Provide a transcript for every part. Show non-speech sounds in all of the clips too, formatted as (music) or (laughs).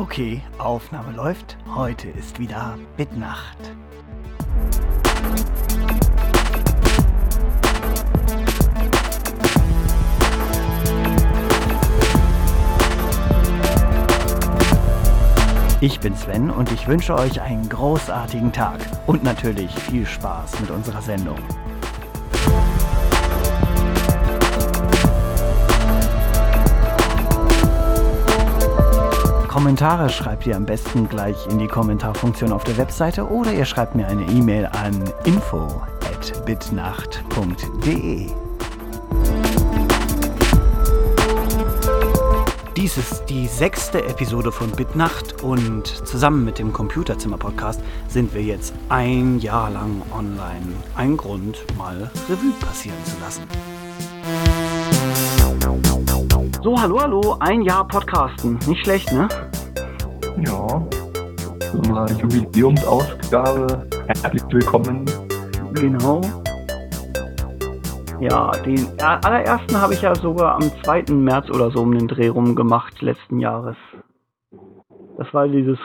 Okay, Aufnahme läuft. Heute ist wieder Bitnacht. Ich bin Sven und ich wünsche euch einen großartigen Tag und natürlich viel Spaß mit unserer Sendung. Kommentare schreibt ihr am besten gleich in die Kommentarfunktion auf der Webseite oder ihr schreibt mir eine E-Mail an info@bitnacht.de. Dies ist die sechste Episode von Bitnacht und zusammen mit dem Computerzimmer-Podcast sind wir jetzt ein Jahr lang online. Ein Grund, mal Revue passieren zu lassen. So, hallo, hallo, ein Jahr Podcasten. Nicht schlecht, ne? Ja, zu unserer Jubiläumsausgabe. Herzlich willkommen. Genau. Ja, den allerersten habe ich ja sogar am 2. März oder so um den Dreh rum gemacht, letzten Jahres. Das war dieses,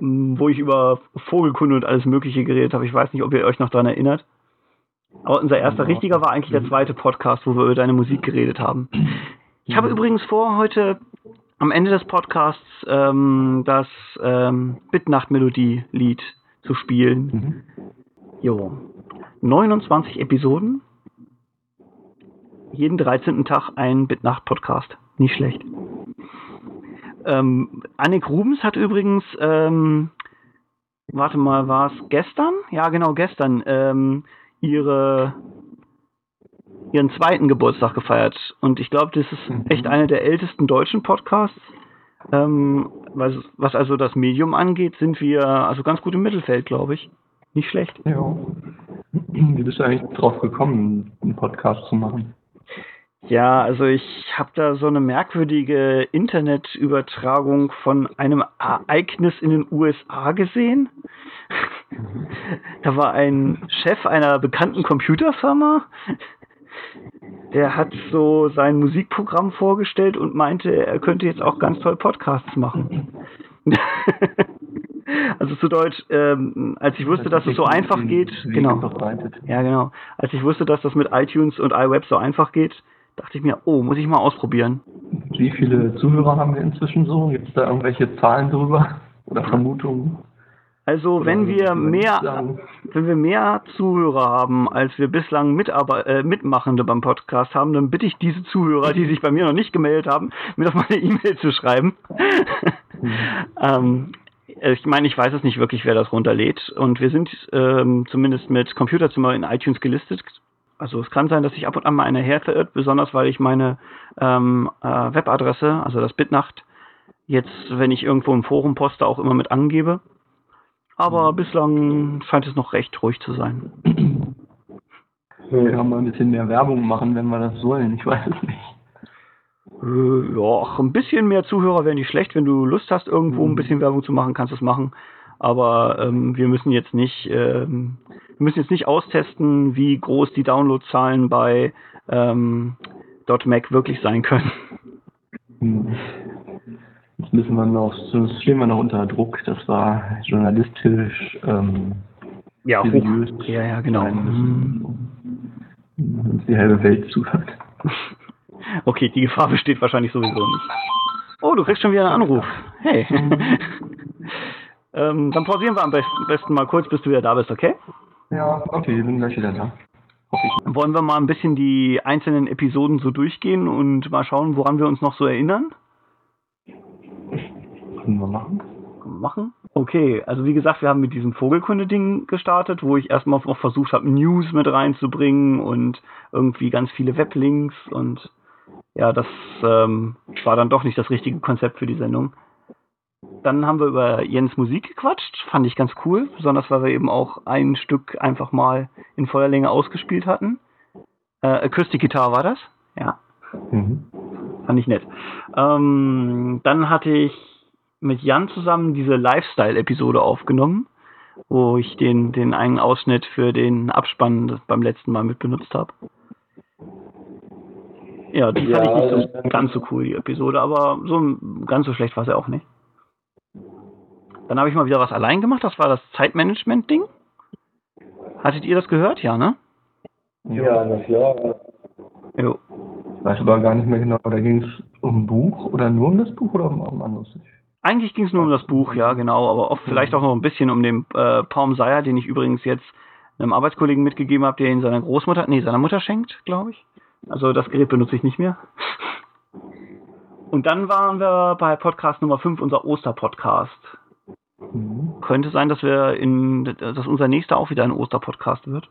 wo ich über Vogelkunde und alles Mögliche geredet habe. Ich weiß nicht, ob ihr euch noch daran erinnert. Aber unser erster richtiger war eigentlich der zweite Podcast, wo wir über deine Musik geredet haben. Ich habe übrigens vor, heute am Ende des Podcasts ähm, das ähm, Bitnacht-Melodie-Lied zu spielen. Mhm. Jo. 29 Episoden. Jeden 13. Tag ein Bitnacht-Podcast. Nicht schlecht. Ähm, Annik Rubens hat übrigens, ähm, warte mal, war es gestern? Ja, genau, gestern, ähm, ihre ihren zweiten Geburtstag gefeiert. Und ich glaube, das ist mhm. echt einer der ältesten deutschen Podcasts. Ähm, was, was also das Medium angeht, sind wir also ganz gut im Mittelfeld, glaube ich. Nicht schlecht. Ja. Wie bist du eigentlich drauf gekommen, einen Podcast zu machen? Ja, also ich habe da so eine merkwürdige Internetübertragung von einem Ereignis in den USA gesehen. Mhm. Da war ein Chef einer bekannten Computerfirma, der hat so sein Musikprogramm vorgestellt und meinte, er könnte jetzt auch ganz toll Podcasts machen. (laughs) also zu Deutsch, ähm, als ich wusste, dass es so einfach geht, genau. Ja, genau. Als ich wusste, dass das mit iTunes und iWeb so einfach geht, dachte ich mir, oh, muss ich mal ausprobieren. Wie viele Zuhörer haben wir inzwischen so? Gibt es da irgendwelche Zahlen drüber oder Vermutungen? Also wenn wir mehr, wenn wir mehr Zuhörer haben, als wir bislang Mitarbe äh, Mitmachende beim Podcast haben, dann bitte ich diese Zuhörer, die sich bei mir noch nicht gemeldet haben, mir doch mal eine E-Mail zu schreiben. Mhm. (laughs) ähm, ich meine, ich weiß es nicht wirklich, wer das runterlädt. Und wir sind ähm, zumindest mit Computerzimmer in iTunes gelistet. Also es kann sein, dass sich ab und an mal einer verirrt, besonders weil ich meine ähm, äh, Webadresse, also das Bitnacht, jetzt, wenn ich irgendwo im Forum poste, auch immer mit angebe. Aber bislang scheint es noch recht ruhig zu sein. Wir können mal ein bisschen mehr Werbung machen, wenn wir das wollen. Ich weiß es nicht. Äh, ja, ein bisschen mehr Zuhörer wäre nicht schlecht. Wenn du Lust hast, irgendwo ein mhm. bisschen Werbung zu machen, kannst du es machen. Aber ähm, wir müssen jetzt nicht, ähm, wir müssen jetzt nicht austesten, wie groß die Downloadzahlen bei ähm, .mac wirklich sein können. Mhm. Jetzt müssen wir noch, sonst stehen wir noch unter Druck. Das war journalistisch ähm, ja, seriös. Hoch. Ja, ja, genau. Müssen, uns die halbe Welt zuhört. Okay, die Gefahr besteht wahrscheinlich sowieso nicht. Oh, du kriegst schon wieder einen Anruf. Hey. (laughs) ähm, dann pausieren wir am besten, besten mal kurz, bis du wieder da bist, okay? Ja, okay, ich bin gleich wieder da. Wollen wir mal ein bisschen die einzelnen Episoden so durchgehen und mal schauen, woran wir uns noch so erinnern? Können wir machen. Machen? Okay, also wie gesagt, wir haben mit diesem Vogelkunde-Ding gestartet, wo ich erstmal noch versucht habe, News mit reinzubringen und irgendwie ganz viele Weblinks und ja, das ähm, war dann doch nicht das richtige Konzept für die Sendung. Dann haben wir über Jens Musik gequatscht, fand ich ganz cool, besonders weil wir eben auch ein Stück einfach mal in voller Länge ausgespielt hatten. Äh, Acoustic Guitar war das, ja. Mhm. Fand ich nett. Ähm, dann hatte ich mit Jan zusammen diese Lifestyle-Episode aufgenommen, wo ich den, den einen Ausschnitt für den Abspann beim letzten Mal mit benutzt habe. Ja, die ja, fand ich nicht so ganz so cool, die Episode, aber so ganz so schlecht war sie auch nicht. Dann habe ich mal wieder was allein gemacht, das war das Zeitmanagement-Ding. Hattet ihr das gehört? Ja, ne? Ja, na klar. Jo. Ich weiß aber gar nicht mehr genau, da ging es um ein Buch oder nur um das Buch oder um, um anderes? Eigentlich ging es nur um das Buch, ja, genau, aber oft vielleicht auch noch ein bisschen um den äh, Palm Seier, den ich übrigens jetzt einem Arbeitskollegen mitgegeben habe, der ihn seiner Großmutter, nee, seiner Mutter schenkt, glaube ich. Also das Gerät benutze ich nicht mehr. Und dann waren wir bei Podcast Nummer 5, unser Osterpodcast. Mhm. Könnte sein, dass wir in, dass unser nächster auch wieder ein Osterpodcast wird.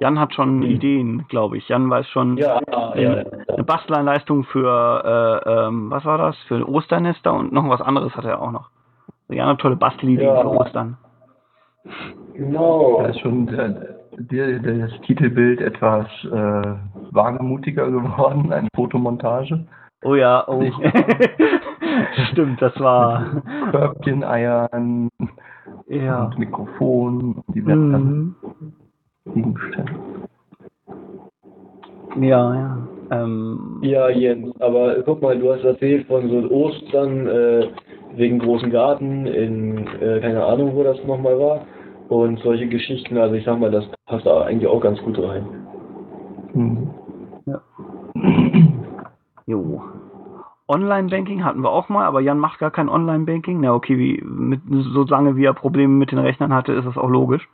Jan hat schon Ideen, glaube ich. Jan weiß schon Ja, eine, ja. eine Bastleinleistung für, äh, ähm, was war das? Für Osternester und noch was anderes hat er auch noch. Also Jan hat tolle Bastelideen Ja. für Ostern. Genau. Da ist schon der, der, das Titelbild etwas äh, wagemutiger geworden, eine Fotomontage. Oh ja, oh. (laughs) Stimmt, das war. Körbchen, Eiern Ja. und Mikrofon und diversen Mhm. Gegenständen. Ja, ja. Ähm, Ja, Jens, aber guck mal, du hast erzählt von so Ostern äh, wegen großen Garten in, äh, keine Ahnung, wo das nochmal war. Und solche Geschichten, also ich sag mal, das passt da eigentlich auch ganz gut rein. Mhm. (clears throat) Jo. Online-Banking hatten wir auch mal, aber Jan macht gar kein Online-Banking. Na okay, wie, mit, so lange wie er Probleme mit den Rechnern hatte, ist das auch logisch.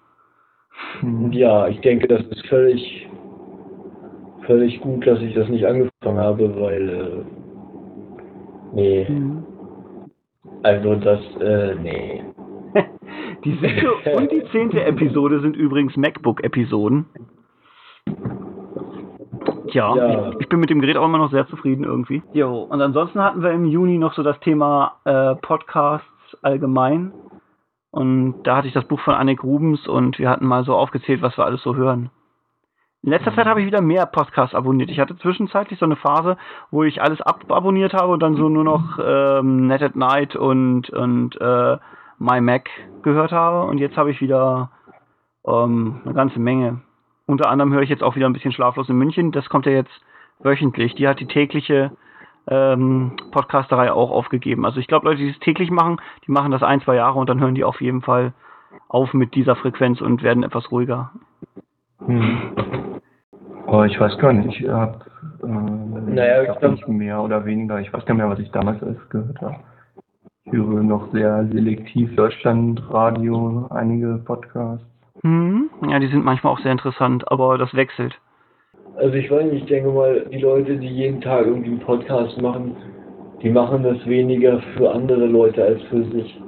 Mhm. ja, ich denke, das ist völlig, völlig gut, dass ich das nicht angefangen habe, weil, äh, nee, also das, äh, nee. (laughs) Die siebte und die zehnte Episode sind übrigens MacBook-Episoden. Tja, Ja. ich, ich bin mit dem Gerät auch immer noch sehr zufrieden irgendwie. Jo, und ansonsten hatten wir im Juni noch so das Thema äh, Podcasts allgemein. Und da hatte ich das Buch von Annik Rubens und wir hatten mal so aufgezählt, was wir alles so hören. In letzter Zeit habe ich wieder mehr Podcasts abonniert. Ich hatte zwischenzeitlich so eine Phase, wo ich alles ababonniert habe und dann so nur noch ähm, Net at Night und, und äh, My Mac gehört habe. Und jetzt habe ich wieder ähm, eine ganze Menge. Unter anderem höre ich jetzt auch wieder ein bisschen Schlaflos in München. Das kommt ja jetzt wöchentlich. Die hat die tägliche ähm, Podcasterei auch aufgegeben. Also ich glaube, Leute, die es täglich machen, die machen das ein, zwei Jahre und dann hören die auf jeden Fall auf mit dieser Frequenz und werden etwas ruhiger. Mhm. Aber ich weiß gar nicht, ich habe äh, Naja, ich glaub- nicht mehr oder weniger, ich weiß gar nicht mehr, was ich damals alles gehört habe. Ich höre noch sehr selektiv Deutschlandradio, einige Podcasts. Hm? Ja, die sind manchmal auch sehr interessant, aber das wechselt. Also ich weiß nicht, ich denke mal, die Leute, die jeden Tag irgendwie einen Podcast machen, die machen das weniger für andere Leute als für sich.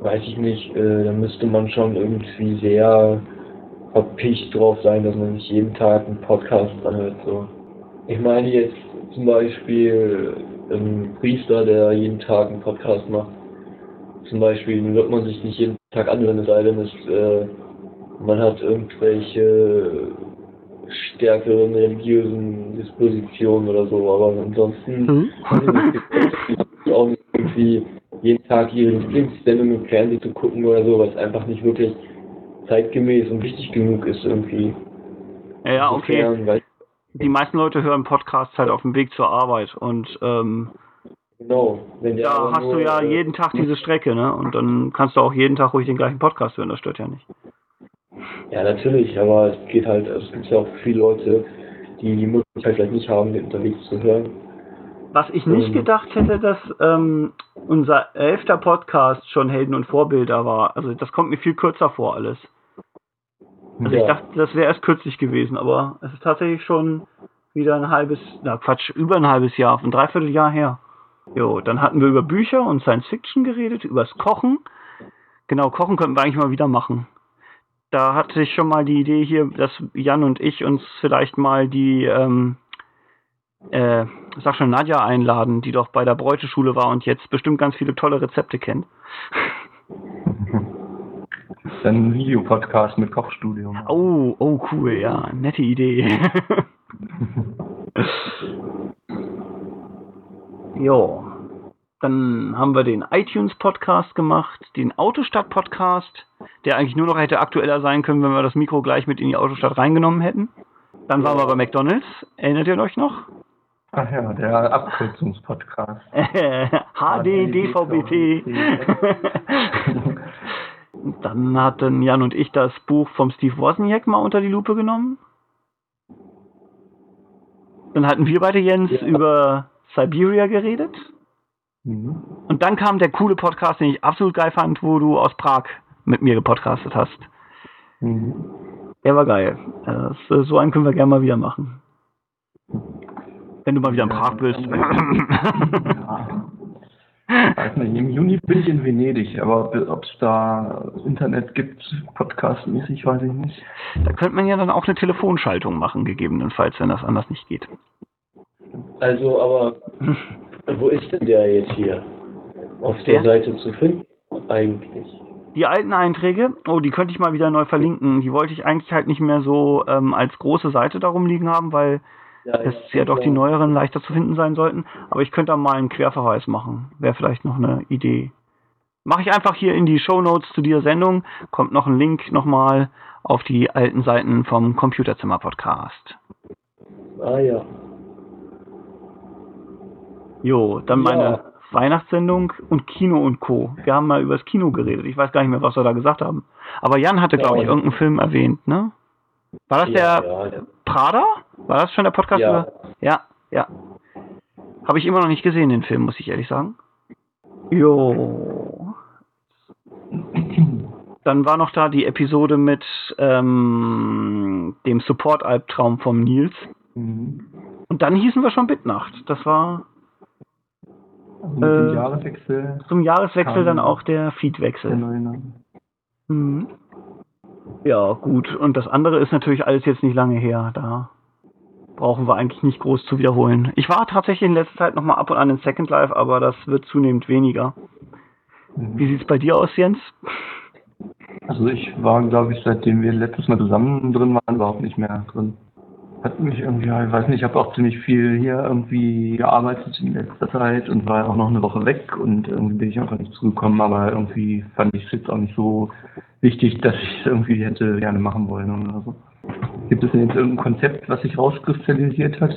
Weiß ich nicht, äh, da müsste man schon irgendwie sehr verpicht drauf sein, dass man sich jeden Tag einen Podcast anhört. So. Ich meine jetzt zum Beispiel ein Priester, der jeden Tag einen Podcast macht. Zum Beispiel wird man sich nicht jeden Tag anhören, es sei denn, es, äh, man hat irgendwelche stärkeren religiösen Dispositionen oder so, aber ansonsten Hm? (laughs) weiß ich es auch nicht irgendwie jeden Tag ihre Lieblingssendung im Fernsehen zu gucken oder so, was einfach nicht wirklich zeitgemäß und wichtig genug ist irgendwie. Ja, ja, okay. Insofern, weiß- Die meisten Leute hören Podcasts halt auf dem Weg zur Arbeit und ähm, Genau. Da hast nur, du ja äh, jeden Tag diese Strecke, ne? Und dann kannst du auch jeden Tag ruhig den gleichen Podcast hören, das stört ja nicht. Ja, natürlich, aber es geht halt, es gibt ja auch viele Leute, die die Möglichkeit vielleicht nicht haben, den unterwegs zu hören. Was ich nicht Ähm. gedacht hätte, dass ähm, unser elfter Podcast schon Helden und Vorbilder war. Also das kommt mir viel kürzer vor alles. Also ich Ja. dachte, das wäre erst kürzlich gewesen, aber es ist tatsächlich schon wieder ein halbes, na Quatsch, über ein halbes Jahr, ein Dreivierteljahr her. Jo, dann hatten wir über Bücher und Science Fiction geredet, übers Kochen. Genau, Kochen könnten wir eigentlich mal wieder machen. Da hatte ich schon mal die Idee hier, dass Jan und ich uns vielleicht mal die, ähm, äh, sag schon, Nadja einladen, die doch bei der Bräuteschule war und jetzt bestimmt ganz viele tolle Rezepte kennt. Dann (laughs) ein Videopodcast mit Kochstudio. machen. Oh, oh, cool, ja, nette Idee. (laughs) (laughs) jo, dann haben wir den iTunes-Podcast gemacht, den Autostadt-Podcast, der eigentlich nur noch hätte aktueller sein können, wenn wir das Mikro gleich mit in die Autostadt reingenommen hätten. Dann waren wir bei McDonalds, erinnert ihr euch noch? Ach ja, der Abkürzungspodcast. (laughs) HDDVBT. (laughs) Dann hatten Jan und ich das Buch vom Steve Wozniak mal unter die Lupe genommen. Dann hatten wir beide, Jens, Ja. über Siberia geredet. Mhm. Und dann kam der coole Podcast, den ich absolut geil fand, wo du aus Prag mit mir gepodcastet hast. Mhm. Der war geil. Das, äh, so einen können wir gerne mal wieder machen. Wenn du mal wieder in Prag bist. (laughs) Ja. Weiß nicht, im Juni bin ich in Venedig, aber ob es da Internet gibt, podcastmäßig, weiß ich nicht. da könnte man ja dann auch eine Telefonschaltung machen, gegebenenfalls, wenn das anders nicht geht. Also, aber (laughs) wo ist denn der jetzt hier? Auf der Der? Seite zu finden? Eigentlich. Die alten Einträge, oh, die könnte ich mal wieder neu verlinken. Die wollte ich eigentlich halt nicht mehr so ähm, als große Seite darum liegen haben, weil Ja, es ja doch die klar. neueren leichter zu finden sein sollten. Aber ich könnte da mal einen Querverweis machen. Wäre vielleicht noch eine Idee. Mache ich einfach hier in die Show Notes zu dieser Sendung. Kommt noch ein Link nochmal auf die alten Seiten vom Computerzimmer Podcast. Ah ja. Jo, dann Ja. meine Weihnachtssendung und Kino und Co. Wir haben mal über das Kino geredet. Ich weiß gar nicht mehr, was wir da gesagt haben. Aber Jan hatte, glaube ich, irgendeinen Film erwähnt, ne? War das ja, der ja. Prada? War das schon der Podcast Ja. über? Ja, ja. Habe ich immer noch nicht gesehen, den Film, muss ich ehrlich sagen. Jo. Dann war noch da die Episode mit ähm, dem Support-Albtraum vom Nils. Mhm. Und dann hießen wir schon Bitnacht. Das war Also mit Äh, Jahreswechsel zum Jahreswechsel dann auch der der Feedwechsel. neue Name. Mhm. Ja, gut. Und das andere ist natürlich alles jetzt nicht lange her. Da brauchen wir eigentlich nicht groß zu wiederholen. Ich war tatsächlich in letzter Zeit nochmal ab und an in Second Life, aber das wird zunehmend weniger. Wie Mhm. sieht's bei dir aus, Jens? Also ich war, glaube ich, seitdem wir letztes Mal zusammen drin waren, überhaupt nicht mehr drin. Hat mich irgendwie, ja, ich weiß nicht, ich habe auch ziemlich viel hier irgendwie gearbeitet in letzter Zeit und war auch noch eine Woche weg und irgendwie bin ich einfach nicht zugekommen, aber irgendwie fand ich es jetzt auch nicht so wichtig, dass ich es irgendwie hätte gerne machen wollen oder so. Gibt es denn jetzt irgendein Konzept, was sich rauskristallisiert hat?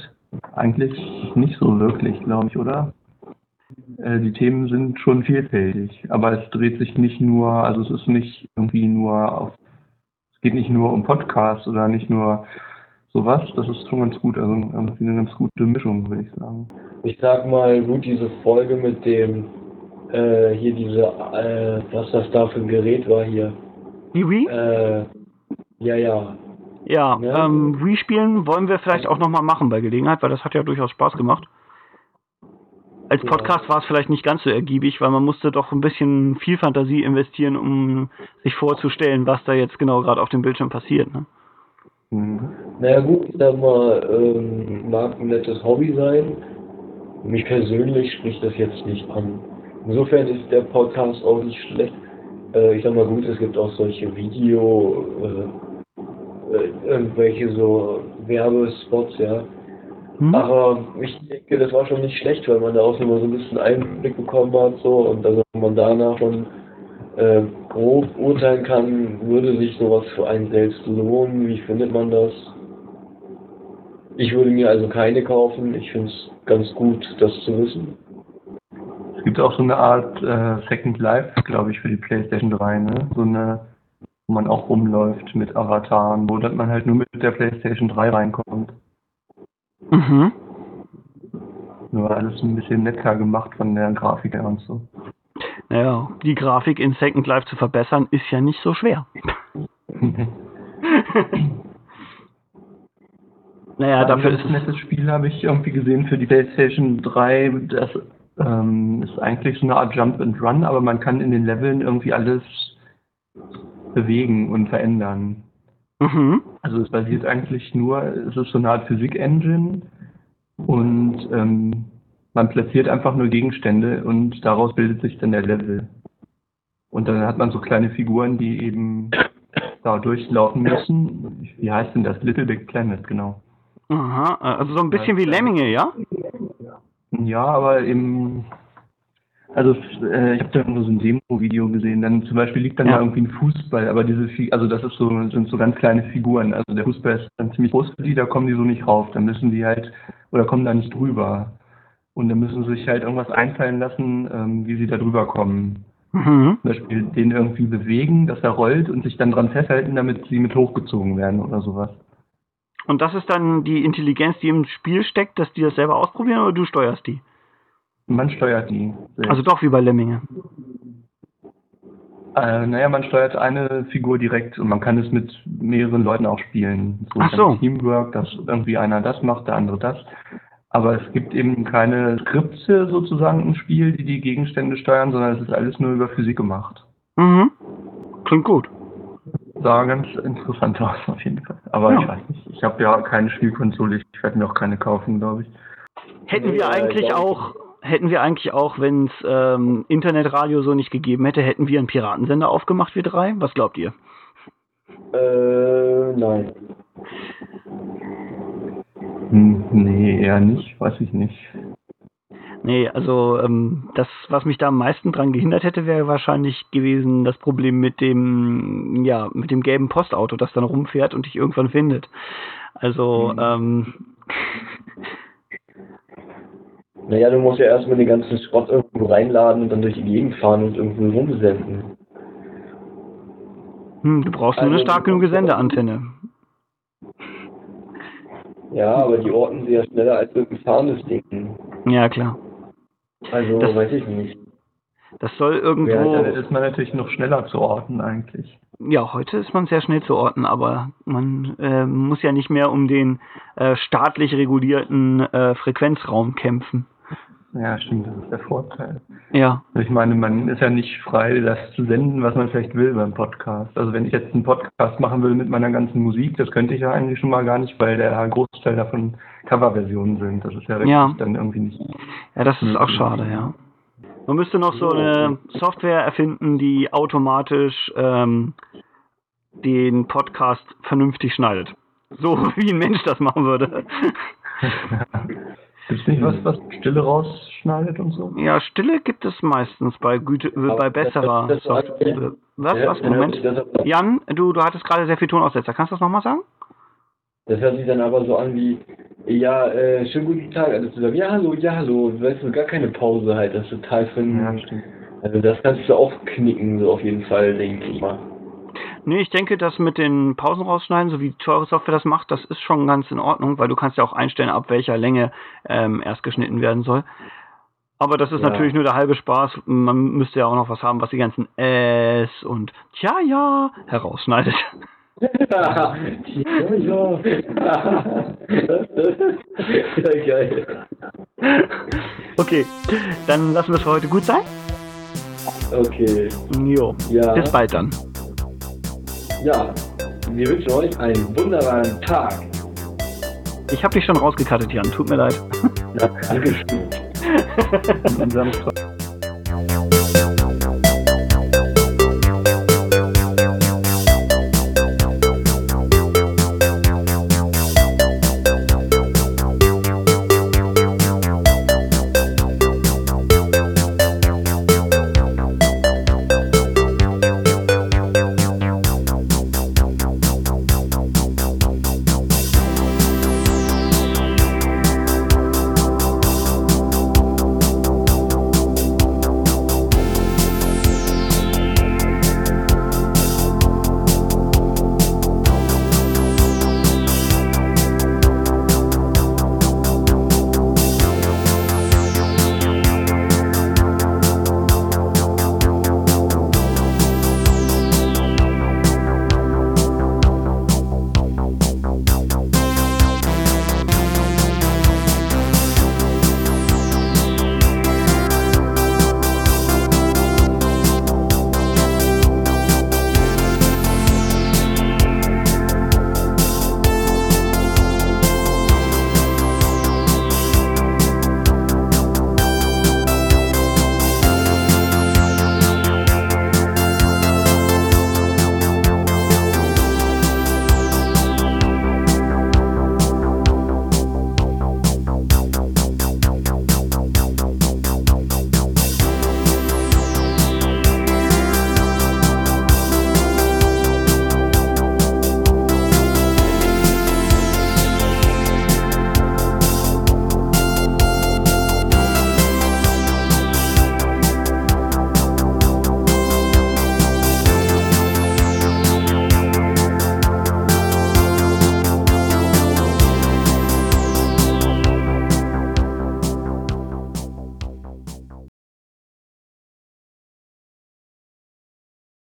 Eigentlich nicht so wirklich, glaube ich, oder? Äh, die Themen sind schon vielfältig, aber es dreht sich nicht nur, also es ist nicht irgendwie nur auf, es geht nicht nur um Podcasts oder nicht nur sowas, das ist schon ganz gut, also irgendwie eine ganz gute Mischung, würde ich sagen. Ich sag mal, gut, diese Folge mit dem, äh, hier diese, äh, was das da für ein Gerät war hier. Die Wii? Äh, ja, ja. ja, ja. ähm, Wii spielen wollen wir vielleicht auch nochmal machen bei Gelegenheit, weil das hat ja durchaus Spaß gemacht. Als Ja. Podcast war es vielleicht nicht ganz so ergiebig, weil man musste doch ein bisschen viel Fantasie investieren, um sich vorzustellen, was da jetzt genau gerade auf dem Bildschirm passiert. Ne? Mhm. Naja gut, ich sag mal, ähm, mag ein nettes Hobby sein. Mich persönlich spricht das jetzt nicht an. Insofern ist der Podcast auch nicht schlecht. Äh, ich sag mal gut, es gibt auch solche Video, äh, äh, irgendwelche so Werbespots, ja. Hm? Aber ich denke, das war schon nicht schlecht, weil man da auch immer so ein bisschen Einblick bekommen hat, so, und also man danach schon äh, grob urteilen kann, würde sich sowas für einen selbst lohnen, wie findet man das? Ich würde mir also keine kaufen, ich finde es ganz gut, das zu wissen. Es gibt auch so eine Art äh, Second Life, glaube ich, für die PlayStation 3, ne? So eine, wo man auch rumläuft mit Avataren, wo dann man halt nur mit der PlayStation 3 reinkommt. Mhm. Nur alles ein bisschen netter gemacht von der Grafik her und so. Naja, die Grafik in Second Life zu verbessern, ist ja nicht so schwer. (laughs) naja, Ein dafür ist es. nettes Spiel habe ich irgendwie gesehen für die PlayStation 3. Das ähm, ist eigentlich so eine Art Jump and Run, aber man kann in den Leveln irgendwie alles bewegen und verändern. Mhm. Also es basiert eigentlich nur, es ist so eine Art Physik-Engine und ähm, man platziert einfach nur Gegenstände und daraus bildet sich dann der Level. Und dann hat man so kleine Figuren, die eben da durchlaufen müssen. Wie heißt denn das? Little Big Planet, genau. Aha, also so ein bisschen wie Lemminge, ja? Ja, aber eben, Also äh, ich habe da irgendwo so ein Demo-Video gesehen. Dann zum Beispiel liegt dann Ja. da irgendwie ein Fußball, aber diese, also das ist so, sind so ganz kleine Figuren. Also der Fußball ist dann ziemlich groß für die, da kommen die so nicht rauf. Dann müssen die halt oder kommen da nicht drüber. Und dann müssen sie sich halt irgendwas einfallen lassen, ähm, wie sie da drüber kommen. Mhm. Zum Beispiel den irgendwie bewegen, dass er rollt und sich dann dran festhalten, damit sie mit hochgezogen werden oder sowas. Und das ist dann die Intelligenz, die im Spiel steckt, dass die das selber ausprobieren oder du steuerst die? Man steuert die. selbst. Also doch wie bei Lemminge. Äh, naja, man steuert eine Figur direkt und man kann es mit mehreren Leuten auch spielen. Ach ganz so. Teamwork, dass irgendwie einer das macht, der andere das. Aber es gibt eben keine Skripte sozusagen im Spiel, die die Gegenstände steuern, sondern es ist alles nur über Physik gemacht. Mhm. Klingt gut. Sah ganz interessant aus auf jeden Fall. Aber Ja. ich weiß nicht. Ich habe ja keine Spielkonsole, ich werde mir auch keine kaufen, glaube ich. Hätten wir eigentlich ich auch, hätten wir eigentlich auch, wenn es ähm, Internetradio so nicht gegeben hätte, hätten wir einen Piratensender aufgemacht, wir drei? Was glaubt ihr? Äh, nein. Nee, eher nicht, weiß ich nicht. Nee, also ähm, das, was mich da am meisten dran gehindert hätte, wäre wahrscheinlich gewesen das Problem mit dem, ja, mit dem gelben Postauto, das dann rumfährt und dich irgendwann findet. Also, Mhm. ähm, (laughs) Naja, du musst ja erstmal den ganzen Schrott irgendwo reinladen und dann durch die Gegend fahren und irgendwo rumsenden. hm, du brauchst nur eine Also, stark genug Sendeantenne. Ja, aber die orten sie ja schneller als irgendein fahrendes Ding. Ja, klar. Also, Das- weiß ich nicht. Das soll Ja, irgendwo, Da ist man natürlich noch schneller zu orten eigentlich. ja, heute ist man sehr schnell zu orten, aber man äh, muss ja nicht mehr um den äh, staatlich regulierten äh, Frequenzraum kämpfen. Ja, stimmt, das ist der Vorteil. Ja, Ich meine, man ist ja nicht frei, das zu senden, was man vielleicht will beim Podcast. Also wenn ich jetzt einen Podcast machen will mit meiner ganzen Musik, das könnte ich ja eigentlich schon mal gar nicht, weil der Großteil davon Coverversionen sind. Das ist ja, Ja. dann irgendwie nicht. Ja, das ist auch schade, ja. Man müsste noch so eine Software erfinden, die automatisch ähm, den Podcast vernünftig schneidet. So (laughs) wie ein Mensch das machen würde. (laughs) Gibt es nicht was, was Stille rausschneidet und so? Ja, Stille gibt es meistens bei Güte, äh, bei besserer das-. Was, Ja, was, Moment. Jan, du, du hattest gerade sehr viel Tonaussetzer. Kannst du das nochmal sagen? das hört sich dann aber so an wie, ja, äh, schönen guten Tag, alles zusammen. Ja, hallo, ja, hallo. Weißt du, gar keine Pause halt. Das ist total für Ja, stimmt. Also, das kannst du auch knicken, so auf jeden Fall, denke ich mal. Nee, ich denke, das mit den Pausen rausschneiden, so wie teure Software das macht, das ist schon ganz in Ordnung, weil du kannst ja auch einstellen, ab welcher Länge ähm, erst geschnitten werden soll. Aber das ist Ja. natürlich nur der halbe Spaß. Man müsste ja auch noch was haben, was die ganzen S und Tja, ja herausschneidet. ja, ja. ja, geil. Okay, dann lassen wir es für heute gut sein. Okay, Jo, ja. bis bald dann. Ja, wir wünschen euch einen wunderbaren Tag. Ich habe dich schon rausgekattet, Jan. Tut mir leid. Ja, Dankeschön. Und (laughs) Samstag.